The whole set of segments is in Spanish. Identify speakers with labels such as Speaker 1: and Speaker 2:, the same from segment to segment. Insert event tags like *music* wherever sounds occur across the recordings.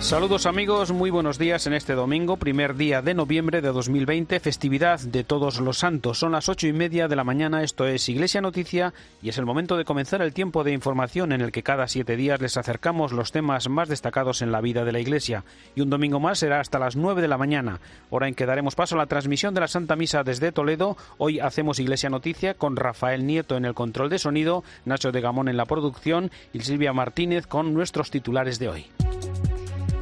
Speaker 1: Saludos amigos, muy buenos días en este domingo, primer día de noviembre de 2020, festividad de todos los santos. Son las ocho y media de la mañana, esto es Iglesia Noticia y es el momento de comenzar el tiempo de información en el que cada siete días les acercamos los temas más destacados en la vida de la Iglesia. Y un domingo más será hasta las nueve de la mañana, hora en que daremos paso a la transmisión de la Santa Misa desde Toledo. Hoy hacemos Iglesia Noticia con Rafael Nieto en el control de sonido, Nacho de Gamón en la producción y Silvia Martínez con nuestros titulares de hoy.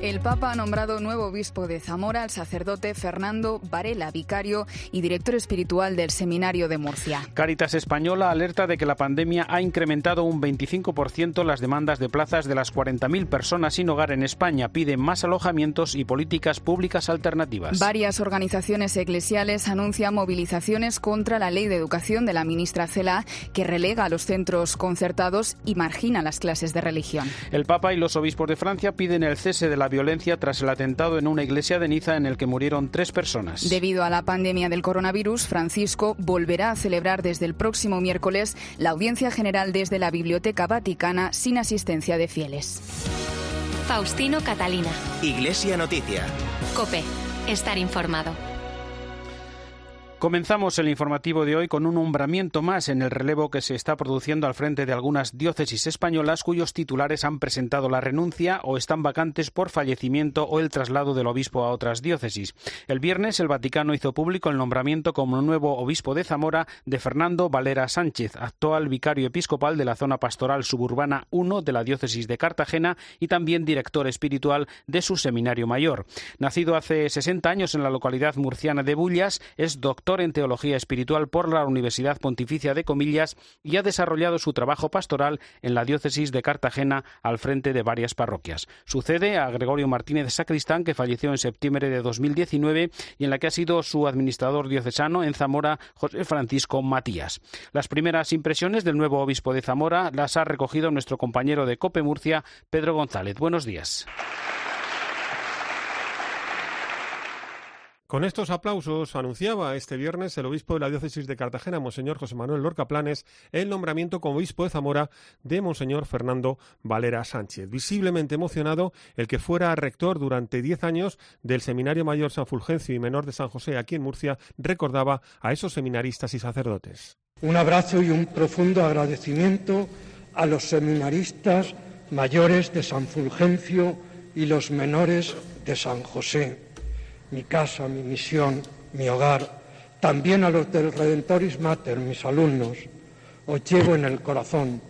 Speaker 2: El Papa ha nombrado nuevo obispo de Zamora al sacerdote Fernando Varela, vicario y director espiritual del Seminario de Murcia.
Speaker 1: Caritas Española alerta de que la pandemia ha incrementado un 25% las demandas de plazas de las 40.000 personas sin hogar en España. Pide más alojamientos y políticas públicas alternativas.
Speaker 2: Varias organizaciones eclesiales anuncian movilizaciones contra la ley de educación de la ministra Cela, que relega a los centros concertados y margina las clases de religión.
Speaker 1: El Papa y los obispos de Francia piden el cese de la violencia tras el atentado en una iglesia de Niza en el que murieron tres personas.
Speaker 2: Debido a la pandemia del coronavirus, Francisco volverá a celebrar desde el próximo miércoles la audiencia general desde la Biblioteca Vaticana sin asistencia de fieles.
Speaker 3: Faustino Catalina.
Speaker 4: Iglesia Noticia.
Speaker 3: Cope. Estar informado.
Speaker 1: Comenzamos el informativo de hoy con un nombramiento más en el relevo que se está produciendo al frente de algunas diócesis españolas cuyos titulares han presentado la renuncia o están vacantes por fallecimiento o el traslado del obispo a otras diócesis. El viernes el Vaticano hizo público el nombramiento como nuevo obispo de Zamora de Fernando Valera Sánchez, actual vicario episcopal de la zona pastoral suburbana 1 de la diócesis de Cartagena y también director espiritual de su seminario mayor. Nacido hace 60 años en la localidad murciana de Bullas, es doctor en Teología Espiritual por la Universidad Pontificia de Comillas y ha desarrollado su trabajo pastoral en la diócesis de Cartagena al frente de varias parroquias. Sucede a Gregorio Martínez Sacristán, que falleció en septiembre de 2019 y en la que ha sido su administrador diocesano en Zamora, José Francisco Matías. Las primeras impresiones del nuevo obispo de Zamora las ha recogido nuestro compañero de Cope Murcia, Pedro González. Buenos días.
Speaker 5: Con estos aplausos anunciaba este viernes el obispo de la diócesis de Cartagena, Monseñor José Manuel Lorca Planes, el nombramiento como obispo de Zamora de Monseñor Fernando Valera Sánchez. Visiblemente emocionado, el que fuera rector durante diez años del Seminario Mayor San Fulgencio y Menor de San José aquí en Murcia, recordaba a esos seminaristas y sacerdotes.
Speaker 6: Un abrazo y un profundo agradecimiento a los seminaristas mayores de San Fulgencio y los menores de San José mi casa, mi misión, mi hogar, también a los del Redentoris Mater, mis alumnos. Os llevo en el corazón,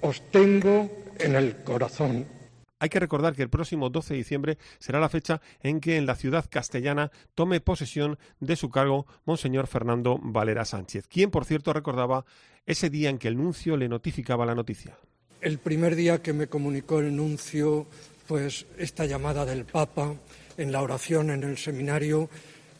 Speaker 6: os tengo en el corazón.
Speaker 5: Hay que recordar que el próximo 12 de diciembre será la fecha en que en la ciudad castellana tome posesión de su cargo Monseñor Fernando Valera Sánchez, quien, por cierto, recordaba ese día en que el nuncio le notificaba la noticia.
Speaker 6: El primer día que me comunicó el nuncio, pues esta llamada del Papa, en la oración en el seminario,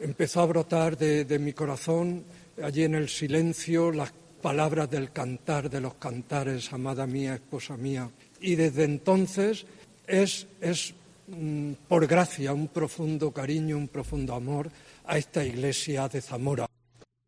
Speaker 6: empezó a brotar de, mi corazón, allí en el silencio, las palabras del cantar de los cantares, amada mía, esposa mía. Y desde entonces es, es mm, por gracia un profundo cariño, un profundo amor a esta iglesia de Zamora.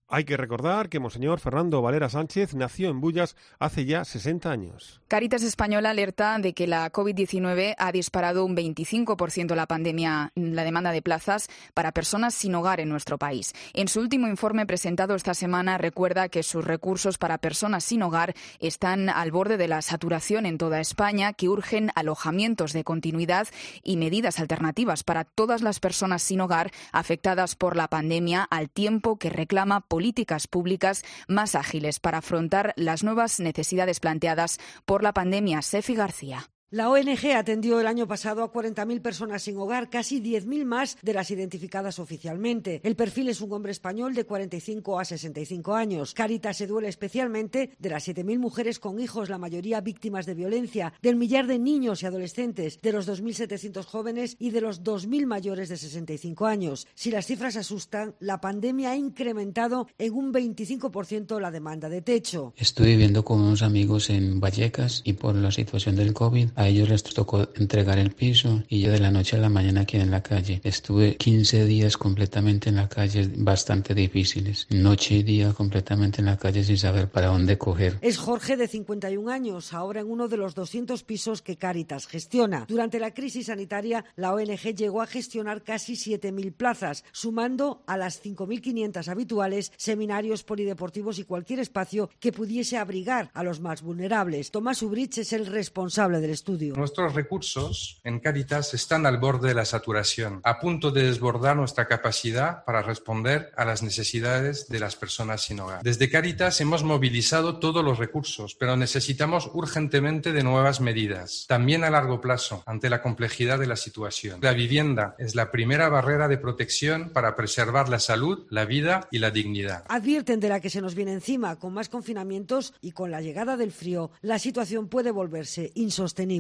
Speaker 5: Hay que recordar que Monseñor Fernando Valera Sánchez nació en Bullas hace ya 60 años.
Speaker 2: Caritas Española alerta de que la COVID-19 ha disparado un 25% la pandemia, la demanda de plazas para personas sin hogar en nuestro país. En su último informe presentado esta semana recuerda que sus recursos para personas sin hogar están al borde de la saturación en toda España, que urgen alojamientos de continuidad y medidas alternativas para todas las personas sin hogar afectadas por la pandemia, al tiempo que reclama políticas públicas más ágiles para afrontar las nuevas necesidades planteadas por la pandemia. Sefi García.
Speaker 7: La ONG atendió el año pasado a 40.000 personas sin hogar, casi 10.000 más de las identificadas oficialmente. El perfil es un hombre español de 45 a 65 años. Caritas se duele especialmente de las 7.000 mujeres con hijos, la mayoría víctimas de violencia, del millar de niños y adolescentes, de los 2.700 jóvenes y de los 2.000 mayores de 65 años. Si las cifras asustan, la pandemia ha incrementado en un 25% la demanda de techo.
Speaker 8: Estoy viviendo con unos amigos en Vallecas y por la situación del COVID A ellos les tocó entregar el piso y yo de la noche a la mañana aquí en la calle. Estuve 15 días completamente en la calle, bastante difíciles. Noche y día completamente en la calle sin saber para dónde coger.
Speaker 7: Es Jorge de 51 años, ahora en uno de los 200 pisos que Cáritas gestiona. Durante la crisis sanitaria, la ONG llegó a gestionar casi 7.000 plazas, sumando a las 5.500 habituales seminarios polideportivos y cualquier espacio que pudiese abrigar a los más vulnerables. Tomás Ubrich es el responsable del estudio.
Speaker 9: Nuestros recursos en Cáritas están al borde de la saturación, a punto de desbordar nuestra capacidad para responder a las necesidades de las personas sin hogar. Desde Cáritas hemos movilizado todos los recursos, pero necesitamos urgentemente de nuevas medidas, también a largo plazo, ante la complejidad de la situación. La vivienda es la primera barrera de protección para preservar la salud, la vida y la dignidad.
Speaker 7: Advierten de la que se nos viene encima con más confinamientos y con la llegada del frío, la situación puede volverse insostenible.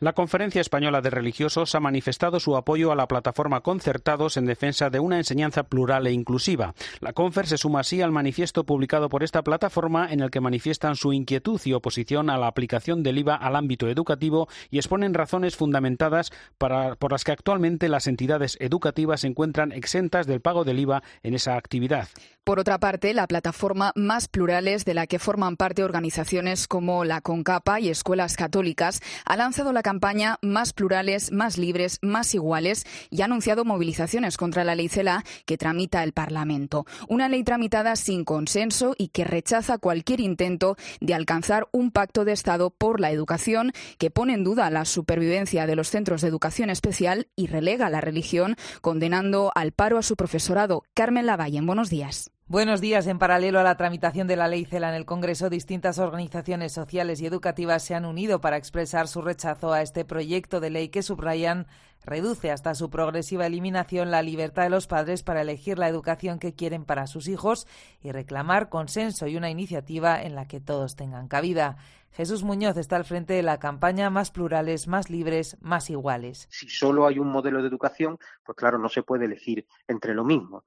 Speaker 1: La Conferencia Española de Religiosos ha manifestado su apoyo a la plataforma Concertados en defensa de una enseñanza plural e inclusiva. La Confer se suma así al manifiesto publicado por esta plataforma en el que manifiestan su inquietud y oposición a la aplicación del IVA al ámbito educativo y exponen razones fundamentadas para, por las que actualmente las entidades educativas se encuentran exentas del pago del IVA en esa actividad.
Speaker 2: Por otra parte, la plataforma Más Plurales, de la que forman parte organizaciones como la CONCAPA y escuelas católicas, ha lanzado la campaña Más Plurales, Más Libres, Más Iguales y ha anunciado movilizaciones contra la ley CELA que tramita el Parlamento. Una ley tramitada sin consenso y que rechaza cualquier intento de alcanzar un pacto de Estado por la educación que pone en duda la supervivencia de los centros de educación especial y relega la religión, condenando al paro a su profesorado. Carmen Lavalle, buenos días.
Speaker 10: Buenos días. En paralelo a la tramitación de la ley CELA en el Congreso, distintas organizaciones sociales y educativas se han unido para expresar su rechazo a este proyecto de ley que subrayan reduce hasta su progresiva eliminación la libertad de los padres para elegir la educación que quieren para sus hijos y reclamar consenso y una iniciativa en la que todos tengan cabida. Jesús Muñoz está al frente de la campaña Más plurales, más libres, más iguales.
Speaker 11: Si solo hay un modelo de educación, pues claro, no se puede elegir entre lo mismo.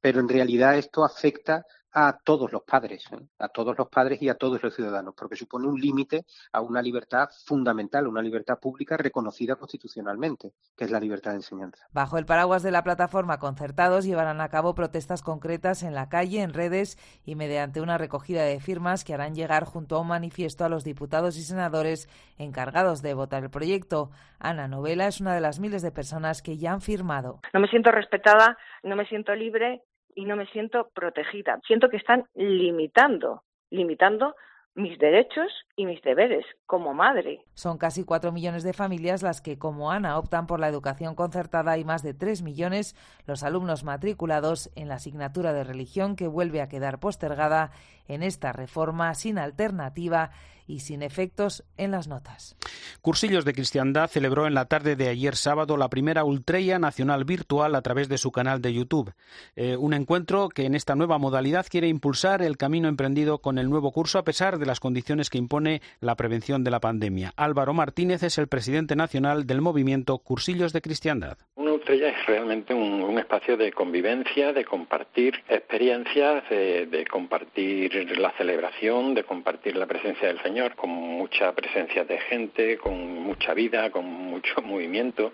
Speaker 11: Pero en realidad esto afecta a todos los padres, ¿eh? a todos los padres y a todos los ciudadanos, porque supone un límite a una libertad fundamental, una libertad pública reconocida constitucionalmente, que es la libertad de enseñanza.
Speaker 10: Bajo el paraguas de la plataforma Concertados llevarán a cabo protestas concretas en la calle, en redes y mediante una recogida de firmas que harán llegar junto a un manifiesto a los diputados y senadores encargados de votar el proyecto. Ana Novela es una de las miles de personas que ya han firmado.
Speaker 12: No me siento respetada, no me siento libre y no me siento protegida. Siento que están limitando, limitando mis derechos y mis deberes como madre.
Speaker 10: Son casi cuatro millones de familias las que, como Ana, optan por la educación concertada y más de tres millones los alumnos matriculados en la asignatura de religión que vuelve a quedar postergada en esta reforma sin alternativa y sin efectos en las notas.
Speaker 1: Cursillos de Cristiandad celebró en la tarde de ayer sábado la primera Ultreya Nacional Virtual a través de su canal de YouTube. Eh, un encuentro que en esta nueva modalidad quiere impulsar el camino emprendido con el nuevo curso a pesar de las condiciones que impone la prevención de la pandemia. Álvaro Martínez es el presidente nacional del movimiento Cursillos de Cristiandad.
Speaker 13: Ultreya es realmente un, espacio de convivencia, de compartir experiencias, de compartir la celebración, de compartir la presencia del Señor con mucha presencia de gente, con mucha vida, con mucho *laughs* movimiento.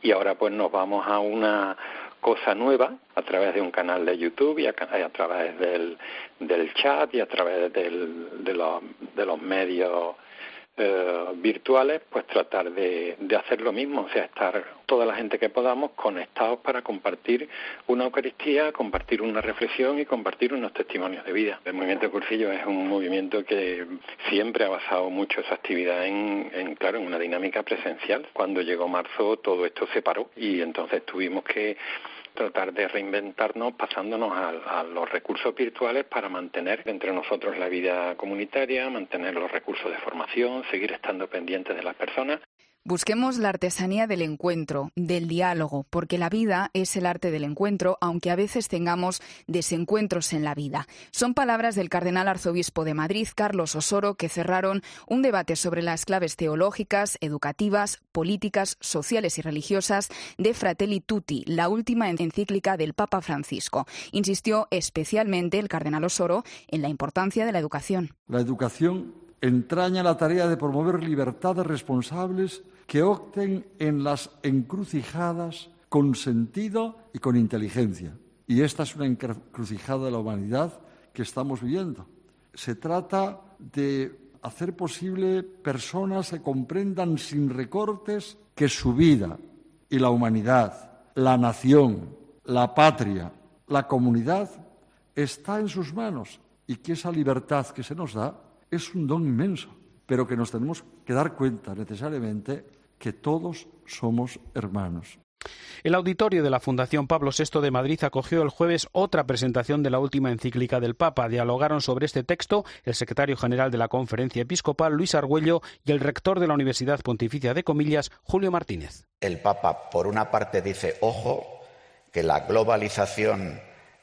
Speaker 13: Y ahora pues nos vamos a una cosa nueva a través de un canal de YouTube y a, través del, del, chat y a través del, de, los, de los medios eh, virtuales, pues tratar de, de, hacer lo mismo, o sea, estar toda la gente que podamos conectados para compartir una Eucaristía, compartir una reflexión y compartir unos testimonios de vida. El movimiento Cursillo es un movimiento que siempre ha basado mucho esa actividad en, en, claro, en una dinámica presencial. Cuando llegó marzo todo esto se paró y entonces tuvimos que tratar de reinventarnos pasándonos a, los recursos virtuales para mantener entre nosotros la vida comunitaria, mantener los recursos de formación, seguir estando pendientes de las personas
Speaker 2: Busquemos la artesanía del encuentro, del diálogo, porque la vida es el arte del encuentro, aunque a veces tengamos desencuentros en la vida. Son palabras del cardenal arzobispo de Madrid, Carlos Osoro, que cerraron un debate sobre las claves teológicas, educativas, políticas, sociales y religiosas de Fratelli Tutti, la última encíclica del Papa Francisco. Insistió especialmente el cardenal Osoro en la importancia de la educación.
Speaker 14: La educación entraña la tarea de promover libertades responsables que opten en las encrucijadas con sentido y con inteligencia. Y esta es una encrucijada de la humanidad que estamos viviendo. Se trata de hacer posible personas que comprendan sin recortes que su vida y la humanidad, la nación, la patria, la comunidad está en sus manos y que esa libertad que se nos da es un don inmenso, pero que nos tenemos que dar cuenta necesariamente que todos somos hermanos.
Speaker 1: El auditorio de la Fundación Pablo VI de Madrid acogió el jueves otra presentación de la última encíclica del Papa. Dialogaron sobre este texto el secretario general de la Conferencia Episcopal, Luis Argüello, y el rector de la Universidad Pontificia de Comillas, Julio Martínez.
Speaker 15: El Papa, por una parte, dice, ojo, que la globalización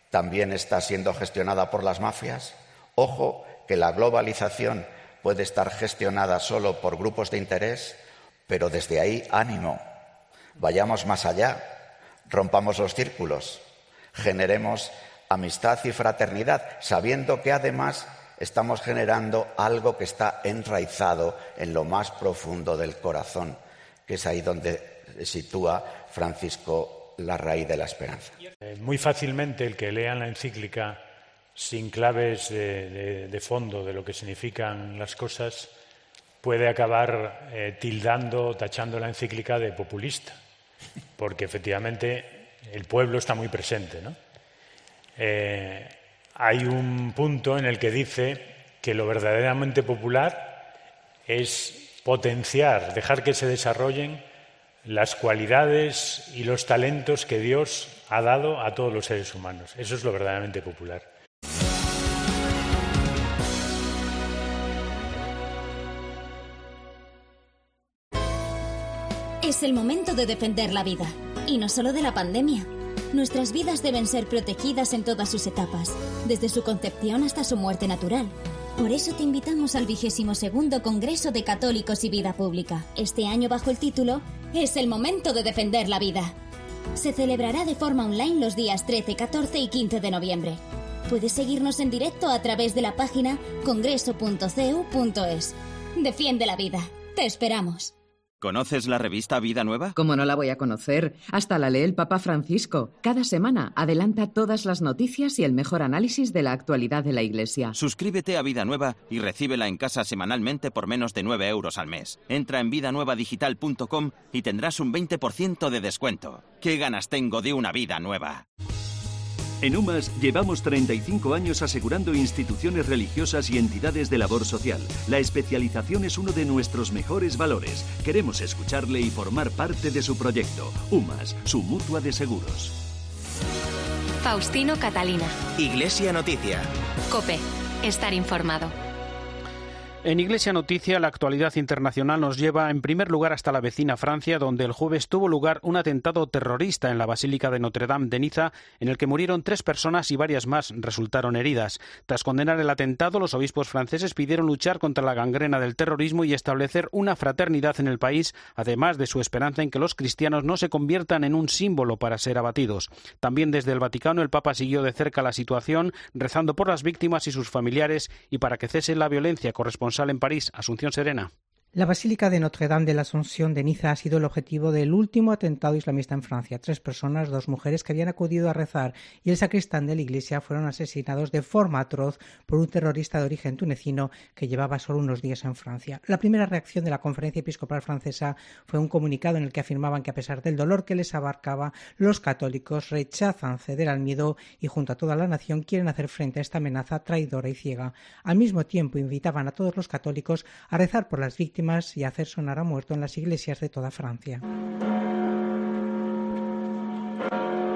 Speaker 15: también está siendo gestionada por las mafias. Ojo, que la globalización puede estar gestionada solo por grupos de interés, pero desde ahí ánimo, vayamos más allá, rompamos los círculos, generemos amistad y fraternidad, sabiendo que además estamos generando algo que está enraizado en lo más profundo del corazón, que es ahí donde sitúa Francisco la raíz de la esperanza.
Speaker 16: Eh, muy fácilmente el que lean la encíclica sin claves de, fondo de lo que significan las cosas, puede acabar eh, tildando, tachando la encíclica de populista, porque efectivamente el pueblo está muy presente. Eh, hay un punto en el que dice que lo verdaderamente popular es potenciar, dejar que se desarrollen las cualidades y los talentos que Dios ha dado a todos los seres humanos. Eso es lo verdaderamente popular.
Speaker 17: Es el momento de defender la vida. Y no solo de la pandemia. Nuestras vidas deben ser protegidas en todas sus etapas, desde su concepción hasta su muerte natural. Por eso te invitamos al vigésimo segundo Congreso de Católicos y Vida Pública. Este año bajo el título Es el momento de defender la vida. Se celebrará de forma online los días 13, 14 y 15 de noviembre. Puedes seguirnos en directo a través de la página congreso.cu.es. Defiende la vida. Te esperamos.
Speaker 18: ¿Conoces la revista Vida Nueva?
Speaker 19: ¿Cómo no la voy a conocer? Hasta la lee el Papa Francisco. Cada semana adelanta todas las noticias y el mejor análisis de la actualidad de la Iglesia.
Speaker 18: Suscríbete a Vida Nueva y recíbela en casa semanalmente por menos de 9 euros al mes. Entra en vidanuevadigital.com y tendrás un 20% de descuento. ¿Qué ganas tengo de una vida nueva?
Speaker 20: En UMAS llevamos 35 años asegurando instituciones religiosas y entidades de labor social. La especialización es uno de nuestros mejores valores. Queremos escucharle y formar parte de su proyecto. UMAS, su mutua de seguros.
Speaker 3: Faustino Catalina.
Speaker 4: Iglesia Noticia.
Speaker 3: Cope. Estar informado.
Speaker 1: En Iglesia Noticia, la actualidad internacional nos lleva en primer lugar hasta la vecina Francia, donde el jueves tuvo lugar un atentado terrorista en la Basílica de Notre Dame de Niza, en el que murieron tres personas y varias más resultaron heridas. Tras condenar el atentado, los obispos franceses pidieron luchar contra la gangrena del terrorismo y establecer una fraternidad en el país, además de su esperanza en que los cristianos no se conviertan en un símbolo para ser abatidos. También desde el Vaticano, el Papa siguió de cerca la situación, rezando por las víctimas y sus familiares y para que cese la violencia corresponsable en París, Asunción Serena.
Speaker 21: La Basílica de Notre Dame de la Asunción de Niza ha sido el objetivo del último atentado islamista en Francia. Tres personas, dos mujeres que habían acudido a rezar y el sacristán de la iglesia fueron asesinados de forma atroz por un terrorista de origen tunecino que llevaba solo unos días en Francia. La primera reacción de la Conferencia Episcopal Francesa fue un comunicado en el que afirmaban que a pesar del dolor que les abarcaba, los católicos rechazan ceder al miedo y junto a toda la nación quieren hacer frente a esta amenaza traidora y ciega. Al mismo tiempo invitaban a todos los católicos a rezar por las víctimas y hacer sonar a muerto en las iglesias de toda Francia.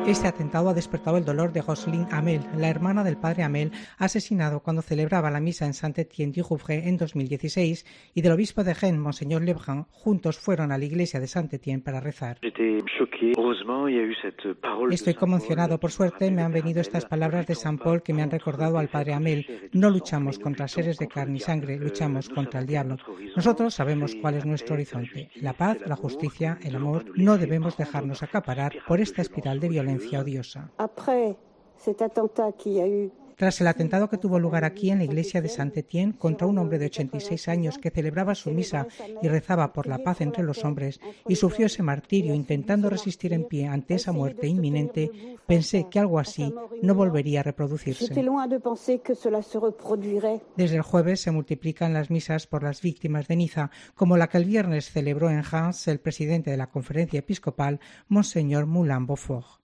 Speaker 21: Este atentado ha despertado el dolor de Roselyne Amel, la hermana del padre Amel, asesinado cuando celebraba la misa en Saint-Étienne-du-Rouvray en 2016, y del obispo de Rennes, Monseñor Lebrun. Juntos fueron a la iglesia de Saint-Étienne para rezar. Estoy conmocionado. Por suerte me han venido estas palabras de San Paul que me han recordado al padre Amel. No luchamos contra seres de carne y sangre, luchamos contra el diablo. Nosotros sabemos cuál es nuestro horizonte. La paz, la justicia, el amor. No debemos dejarnos acaparar por esta espiral de violencia Tras el atentado que tuvo lugar aquí en la iglesia de Saint-Étienne contra un hombre de 86 años que celebraba su misa y rezaba por la paz entre los hombres y sufrió ese martirio intentando resistir en pie ante esa muerte inminente, pensé que algo así no volvería a reproducirse. Desde el jueves se multiplican las misas por las víctimas de Niza, como la que el viernes celebró en Reims el presidente de la conferencia episcopal, Monseñor Moulin Beaufort.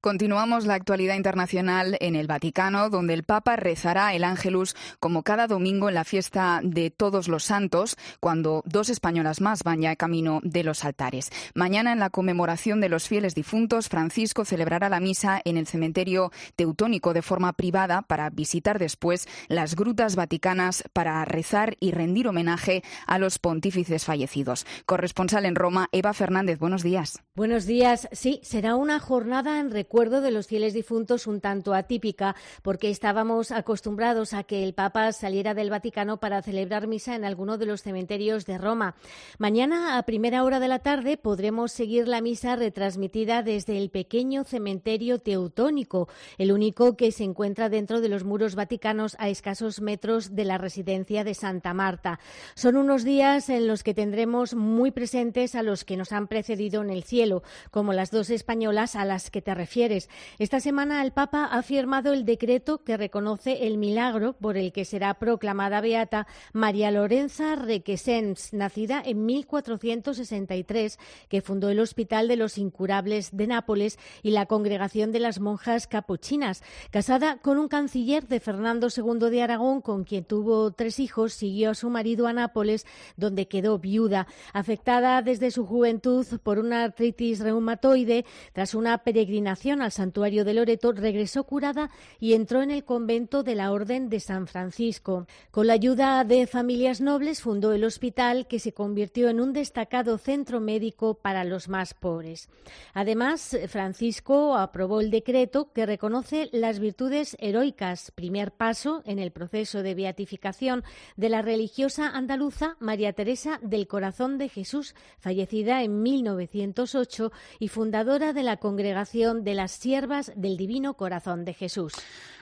Speaker 2: Continuamos la actualidad internacional en el Vaticano, donde el Papa rezará el Ángelus como cada domingo en la fiesta de Todos los Santos, cuando dos españolas más van ya camino de los altares. Mañana, en la conmemoración de los fieles difuntos, Francisco celebrará la misa en el cementerio teutónico de forma privada para visitar después las grutas vaticanas para rezar y rendir homenaje a los pontífices fallecidos. Corresponsal en Roma, Eva Fernández, buenos días.
Speaker 22: Buenos días. Sí, será una jornada en recuerdo de los fieles difuntos un tanto atípica, porque estábamos acostumbrados a que el Papa saliera del Vaticano para celebrar misa en alguno de los cementerios de Roma. Mañana, a primera hora de la tarde, podremos seguir la misa retransmitida desde el pequeño cementerio teutónico, el único que se encuentra dentro de los muros vaticanos a escasos metros de la residencia de Santa Marta. Son unos días en los que tendremos muy presentes a los que nos han precedido en el cielo, como las dos españolas a las que te refieres. Esta semana el Papa ha firmado el decreto que reconoce el milagro por el que será proclamada beata María Lorenza Requesens, nacida en 1463, que fundó el Hospital de los Incurables de Nápoles y la Congregación de las Monjas Capuchinas. Casada con un canciller de Fernando II de Aragón, con quien tuvo tres hijos, siguió a su marido a Nápoles, donde quedó viuda. Afectada desde su juventud por una artritis reumatoide, tras una peregrinación al santuario de Loreto, regresó curada y entró en el convento de la Orden de San Francisco. Con la ayuda de familias nobles fundó el hospital que se convirtió en un destacado centro médico para los más pobres. Además, Francisco aprobó el decreto que reconoce las virtudes heroicas, primer paso en el proceso de beatificación de la religiosa andaluza María Teresa del Corazón de Jesús, fallecida en 1908 y fundadora de la congregación de las siervas del Divino Corazón de Jesús.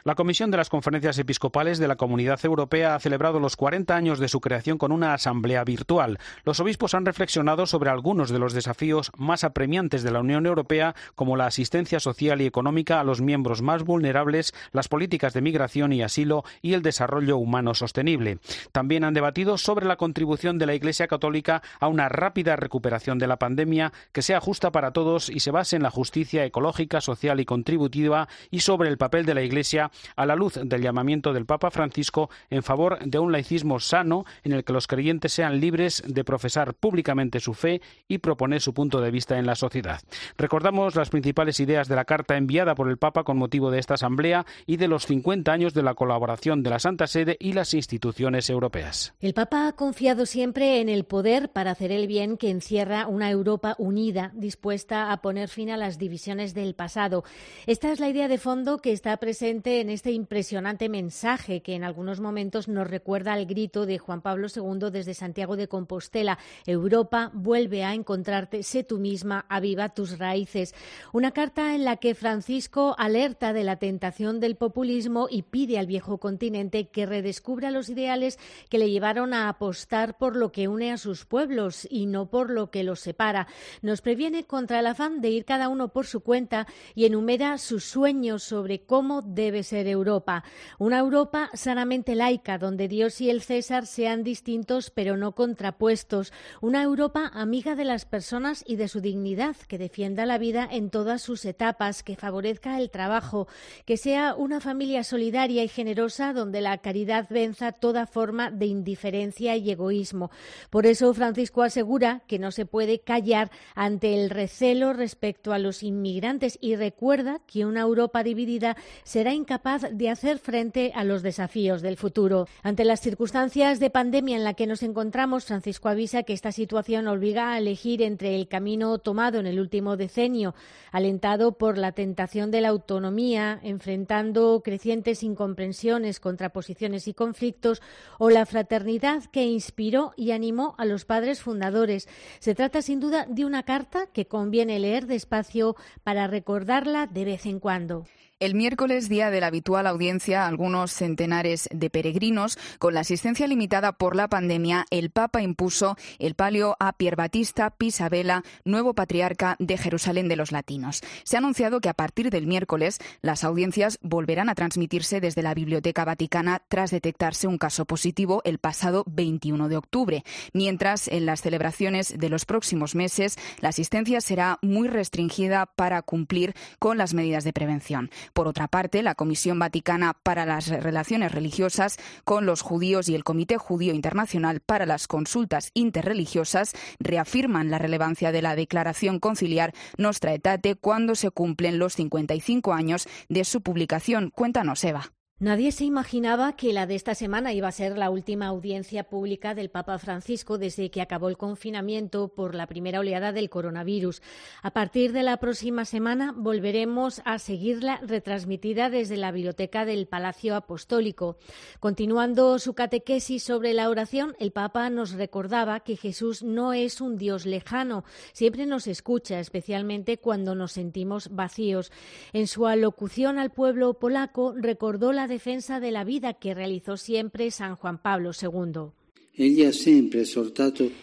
Speaker 1: La Comisión de las Conferencias Episcopales de la Comunidad Europea ha celebrado los 40 años de su creación con una asamblea virtual. Los obispos han reflexionado sobre algunos de los desafíos más apremiantes de la Unión Europea, como la asistencia social y económica a los miembros más vulnerables, las políticas de migración y asilo y el desarrollo humano sostenible. También han debatido sobre la contribución de la Iglesia Católica a una rápida recuperación de la pandemia que sea justa para todos y se base en la justicia ecológica, social y contributiva y sobre el papel de la Iglesia a la luz del llamamiento del Papa Francisco en favor de un laicismo sano en el que los creyentes sean libres de profesar públicamente su fe y proponer su punto de vista en la sociedad. Recordamos las principales ideas de la carta enviada por el Papa con motivo de esta asamblea y de los 50 años de la colaboración de la Santa Sede y las instituciones europeas.
Speaker 22: El Papa ha confiado siempre en el poder para hacer el bien que encierra una Europa unida, dispuesta a poner fin a las divisiones del pasado. Esta es la idea de fondo que está presente en este impresionante mensaje que en algunos momentos nos recuerda al grito de Juan Pablo II desde Santiago de Compostela. Europa vuelve a encontrarte, sé tú misma, aviva tus raíces. Una carta en la que Francisco alerta de la tentación del populismo y pide al viejo continente que redescubra los ideales que le llevaron a apostar por lo que une a sus pueblos y no por lo que los separa. Nos previene contra el afán de ir cada uno por su cuenta y enumera sus sueños sobre cómo debe ser Europa. Una Europa sanamente laica, donde Dios y el César sean distintos pero no contrapuestos. Una Europa amiga de las personas y de su dignidad, que defienda la vida en todas sus etapas, que favorezca el trabajo, que sea una familia solidaria y generosa donde la caridad venza toda forma de indiferencia y egoísmo. Por eso Francisco asegura que no se puede callar ante el recelo respecto a los inmigrantes y recuerda que una Europa dividida será incapaz de hacer frente a los desafíos del futuro. Ante las circunstancias de pandemia en la que nos encontramos, Francisco avisa que esta situación obliga a elegir entre el camino tomado en el último decenio, alentado por la tentación de la autonomía, enfrentando crecientes incomprensiones, contraposiciones y conflictos, o la fraternidad que inspiró y animó a los padres fundadores. Se trata sin duda de una carta que conviene leer despacio para recordarla de vez en cuando.
Speaker 2: El miércoles, día de la habitual audiencia, algunos centenares de peregrinos, con la asistencia limitada por la pandemia, el Papa impuso el palio a Pier Batista Pisabella, nuevo patriarca de Jerusalén de los Latinos. Se ha anunciado que a partir del miércoles las audiencias volverán a transmitirse desde la Biblioteca Vaticana tras detectarse un caso positivo el pasado 21 de octubre, mientras en las celebraciones de los próximos meses la asistencia será muy restringida para cumplir con las medidas de prevención. Por otra parte, la Comisión Vaticana para las Relaciones Religiosas con los judíos y el Comité Judío Internacional para las Consultas Interreligiosas reafirman la relevancia de la declaración conciliar Nostra Aetate cuando se cumplen los 55 años de su publicación. Cuéntanos, Eva.
Speaker 22: Nadie se imaginaba que la de esta semana iba a ser la última audiencia pública del Papa Francisco desde que acabó el confinamiento por la primera oleada del coronavirus. A partir de la próxima semana volveremos a seguirla retransmitida desde la biblioteca del Palacio Apostólico. Continuando su catequesis sobre la oración, el Papa nos recordaba que Jesús no es un Dios lejano, siempre nos escucha, especialmente cuando nos sentimos vacíos. En su alocución al pueblo polaco recordó la defensa de la vida que realizó siempre San Juan Pablo II.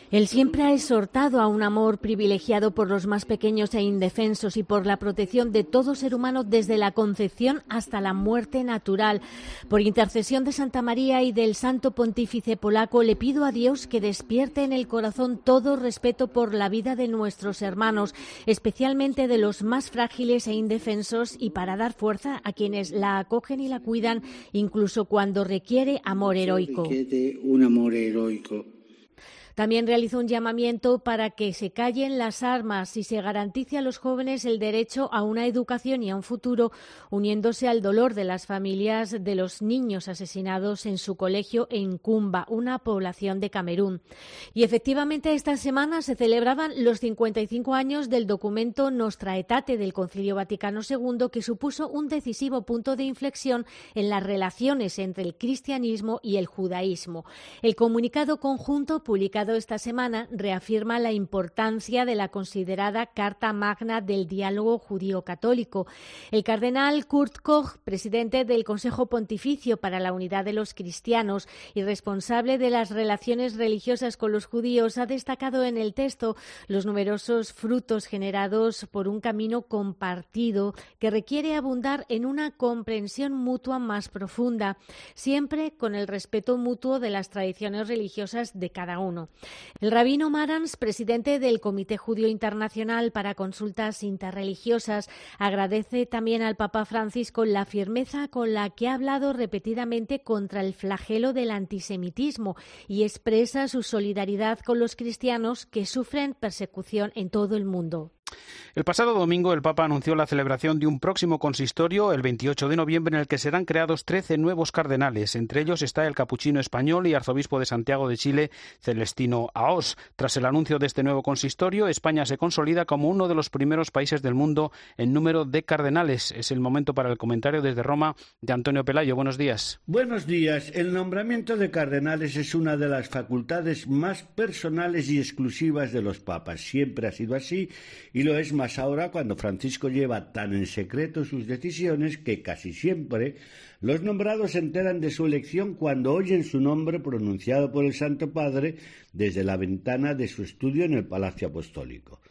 Speaker 23: Él siempre
Speaker 22: ha exhortado a un amor privilegiado por los más pequeños e indefensos y por la protección de todo ser humano desde la concepción hasta la muerte natural. Por intercesión de Santa María y del Santo Pontífice polaco, le pido a Dios que despierte en el corazón todo respeto por la vida de nuestros hermanos, especialmente de los más frágiles e indefensos, y para dar fuerza a quienes la acogen y la cuidan, incluso cuando requiere amor heroico.
Speaker 23: Un amor heroico estoico
Speaker 22: también realizó un llamamiento para que se callen las armas y se garantice a los jóvenes el derecho a una educación y a un futuro, uniéndose al dolor de las familias de los niños asesinados en su colegio en Cumba, una población de Camerún. Y efectivamente esta semana se celebraban los 55 años del documento Nostra Aetate del Concilio Vaticano II, que supuso un decisivo punto de inflexión en las relaciones entre el cristianismo y el judaísmo. El comunicado conjunto publicado esta semana reafirma la importancia de la considerada Carta Magna del diálogo judío-católico. El cardenal Kurt Koch, presidente del Consejo Pontificio para la Unidad de los Cristianos y responsable de las relaciones religiosas con los judíos, ha destacado en el texto los numerosos frutos generados por un camino compartido que requiere abundar en una comprensión mutua más profunda, siempre con el respeto mutuo de las tradiciones religiosas de cada uno. El rabino Marans, presidente del Comité Judío Internacional para Consultas Interreligiosas, agradece también al Papa Francisco la firmeza con la que ha hablado repetidamente contra el flagelo del antisemitismo y expresa su solidaridad con los cristianos que sufren persecución en todo el mundo.
Speaker 1: El pasado domingo el Papa anunció la celebración de un próximo consistorio el 28 de noviembre en el que serán creados 13 nuevos cardenales. Entre ellos está el capuchino español y arzobispo de Santiago de Chile, Celestino Aos. Tras el anuncio de este nuevo consistorio, España se consolida como uno de los primeros países del mundo en número de cardenales. Es el momento para el comentario desde Roma de Antonio Pelayo. Buenos días.
Speaker 24: Buenos días. El nombramiento de cardenales es una de las facultades más personales y exclusivas de los papas. Siempre ha sido así y lo es más ahora cuando Francisco lleva tan en secreto sus decisiones que casi siempre los nombrados se enteran de su elección cuando oyen su nombre pronunciado por el Santo Padre desde la ventana de su estudio en el Palacio Apostólico.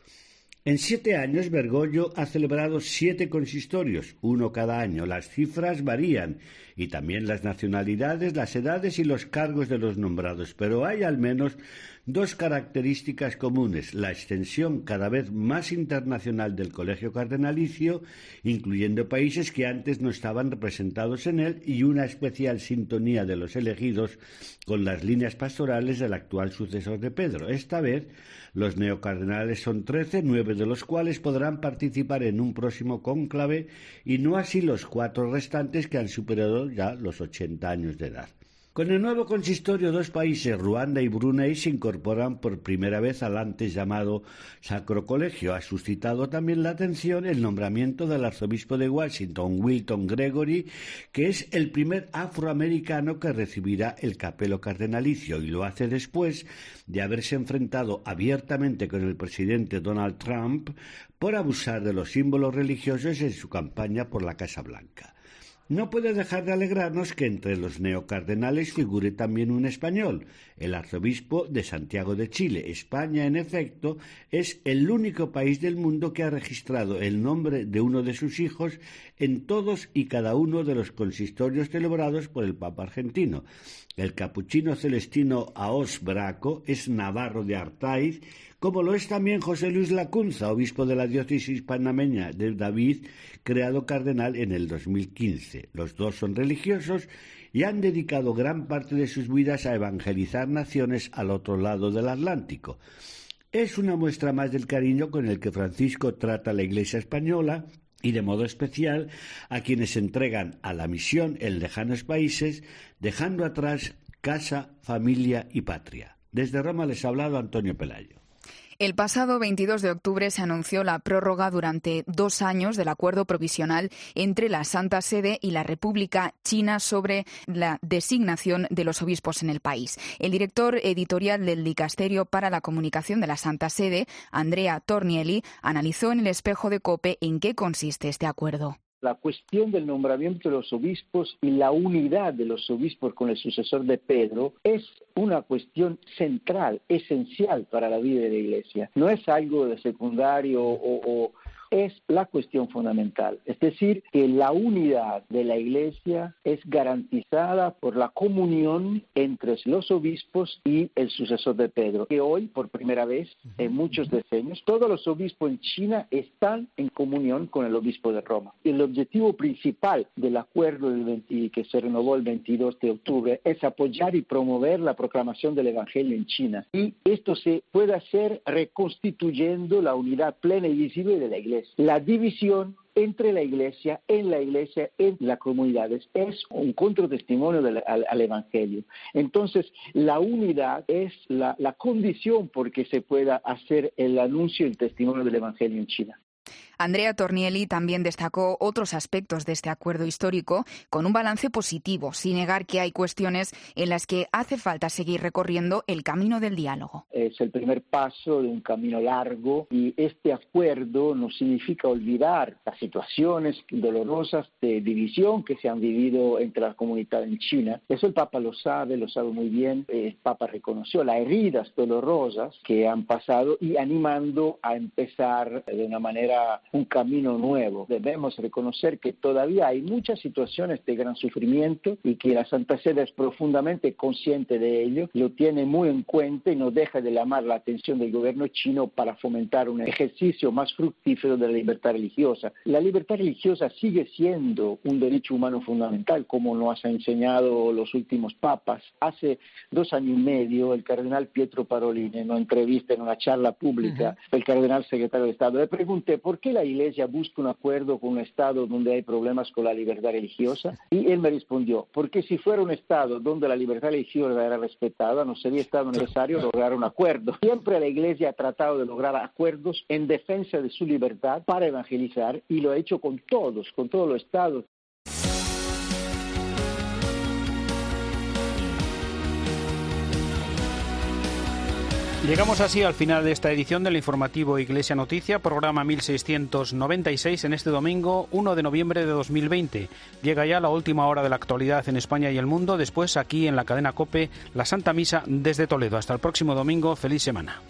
Speaker 24: En siete años, Bergoglio ha celebrado siete consistorios, uno cada año. Las cifras varían y también las nacionalidades, las edades y los cargos de los nombrados, pero hay al menos dos características comunes la extensión cada vez más internacional del colegio cardenalicio, incluyendo países que antes no estaban representados en él, y una especial sintonía de los elegidos con las líneas pastorales del actual sucesor de Pedro. Esta vez los neocardenales son trece, nueve de los cuales podrán participar en un próximo cónclave y no así los cuatro restantes que han superado ya los ochenta años de edad. Con el nuevo consistorio, dos países, Ruanda y Brunei, se incorporan por primera vez al antes llamado Sacro Colegio. Ha suscitado también la atención el nombramiento del arzobispo de Washington, Wilton Gregory, que es el primer afroamericano que recibirá el capelo cardenalicio y lo hace después de haberse enfrentado abiertamente con el presidente Donald Trump por abusar de los símbolos religiosos en su campaña por la Casa Blanca. No puede dejar de alegrarnos que entre los neocardenales figure también un español, el arzobispo de Santiago de Chile. España, en efecto, es el único país del mundo que ha registrado el nombre de uno de sus hijos en todos y cada uno de los consistorios celebrados por el Papa argentino. El capuchino celestino Aos Braco es navarro de Artaiz, como lo es también José Luis Lacunza, obispo de la diócesis panameña de David, creado cardenal en el 2015. Los dos son religiosos y han dedicado gran parte de sus vidas a evangelizar naciones al otro lado del Atlántico. Es una muestra más del cariño con el que Francisco trata a la Iglesia española y de modo especial a quienes entregan a la misión en lejanos países, dejando atrás casa, familia y patria. Desde Roma les ha hablado Antonio Pelayo.
Speaker 2: El pasado 22 de octubre se anunció la prórroga durante dos años del acuerdo provisional entre la Santa Sede y la República China sobre la designación de los obispos en el país. El director editorial del Dicasterio para la Comunicación de la Santa Sede, Andrea Tornielli, analizó en el espejo de COPE en qué consiste este acuerdo
Speaker 25: la cuestión del nombramiento de los obispos y la unidad de los obispos con el sucesor de Pedro es una cuestión central, esencial para la vida de la Iglesia. No es algo de secundario o, es la cuestión fundamental. Es decir, que la unidad de la Iglesia es garantizada por la comunión entre los obispos y el sucesor de Pedro. Que hoy, por primera vez en muchos decenios, todos los obispos en China están en comunión con el obispo de Roma. El objetivo principal del acuerdo del que se renovó el 22 de octubre es apoyar y promover la proclamación del Evangelio en China. Y esto se puede hacer reconstituyendo la unidad plena y visible de la Iglesia la división entre la iglesia, en la iglesia, en las comunidades. Es un contratestimonio al, Evangelio. Entonces, la unidad es la, la condición por que se pueda hacer el anuncio y el testimonio del Evangelio en China.
Speaker 2: Andrea Tornielli también destacó otros aspectos de este acuerdo histórico con un balance positivo, sin negar que hay cuestiones en las que hace falta seguir recorriendo el camino del diálogo.
Speaker 25: Es el primer paso de un camino largo y este acuerdo no significa olvidar las situaciones dolorosas de división que se han vivido entre la comunidad en China. Eso el Papa lo sabe, lo sabe muy bien. El Papa reconoció las heridas dolorosas que han pasado y animando a empezar de una manera un camino nuevo. Debemos reconocer que todavía hay muchas situaciones de gran sufrimiento y que la Santa Sede es profundamente consciente de ello, lo tiene muy en cuenta y no deja de llamar la atención del gobierno chino para fomentar un ejercicio más fructífero de la libertad religiosa. La libertad religiosa sigue siendo un derecho humano fundamental, como nos han enseñado los últimos papas. Hace dos años y medio, el cardenal Pietro Parolini, en una entrevista, en una charla pública, el cardenal secretario de Estado, le pregunté por qué la la Iglesia busca un acuerdo con un Estado donde hay problemas con la libertad religiosa? Y él me respondió, porque si fuera un Estado donde la libertad religiosa era respetada, no sería Estado necesario lograr un acuerdo. Siempre la Iglesia ha tratado de lograr acuerdos en defensa de su libertad para evangelizar y lo ha hecho con todos, con todos los Estados.
Speaker 1: Llegamos así al final de esta edición del informativo Iglesia Noticia, programa 1696 en este domingo 1 de noviembre de 2020. Llega ya la última hora de la actualidad en España y el mundo, después aquí en la cadena Cope, la Santa Misa desde Toledo. Hasta el próximo domingo, feliz semana.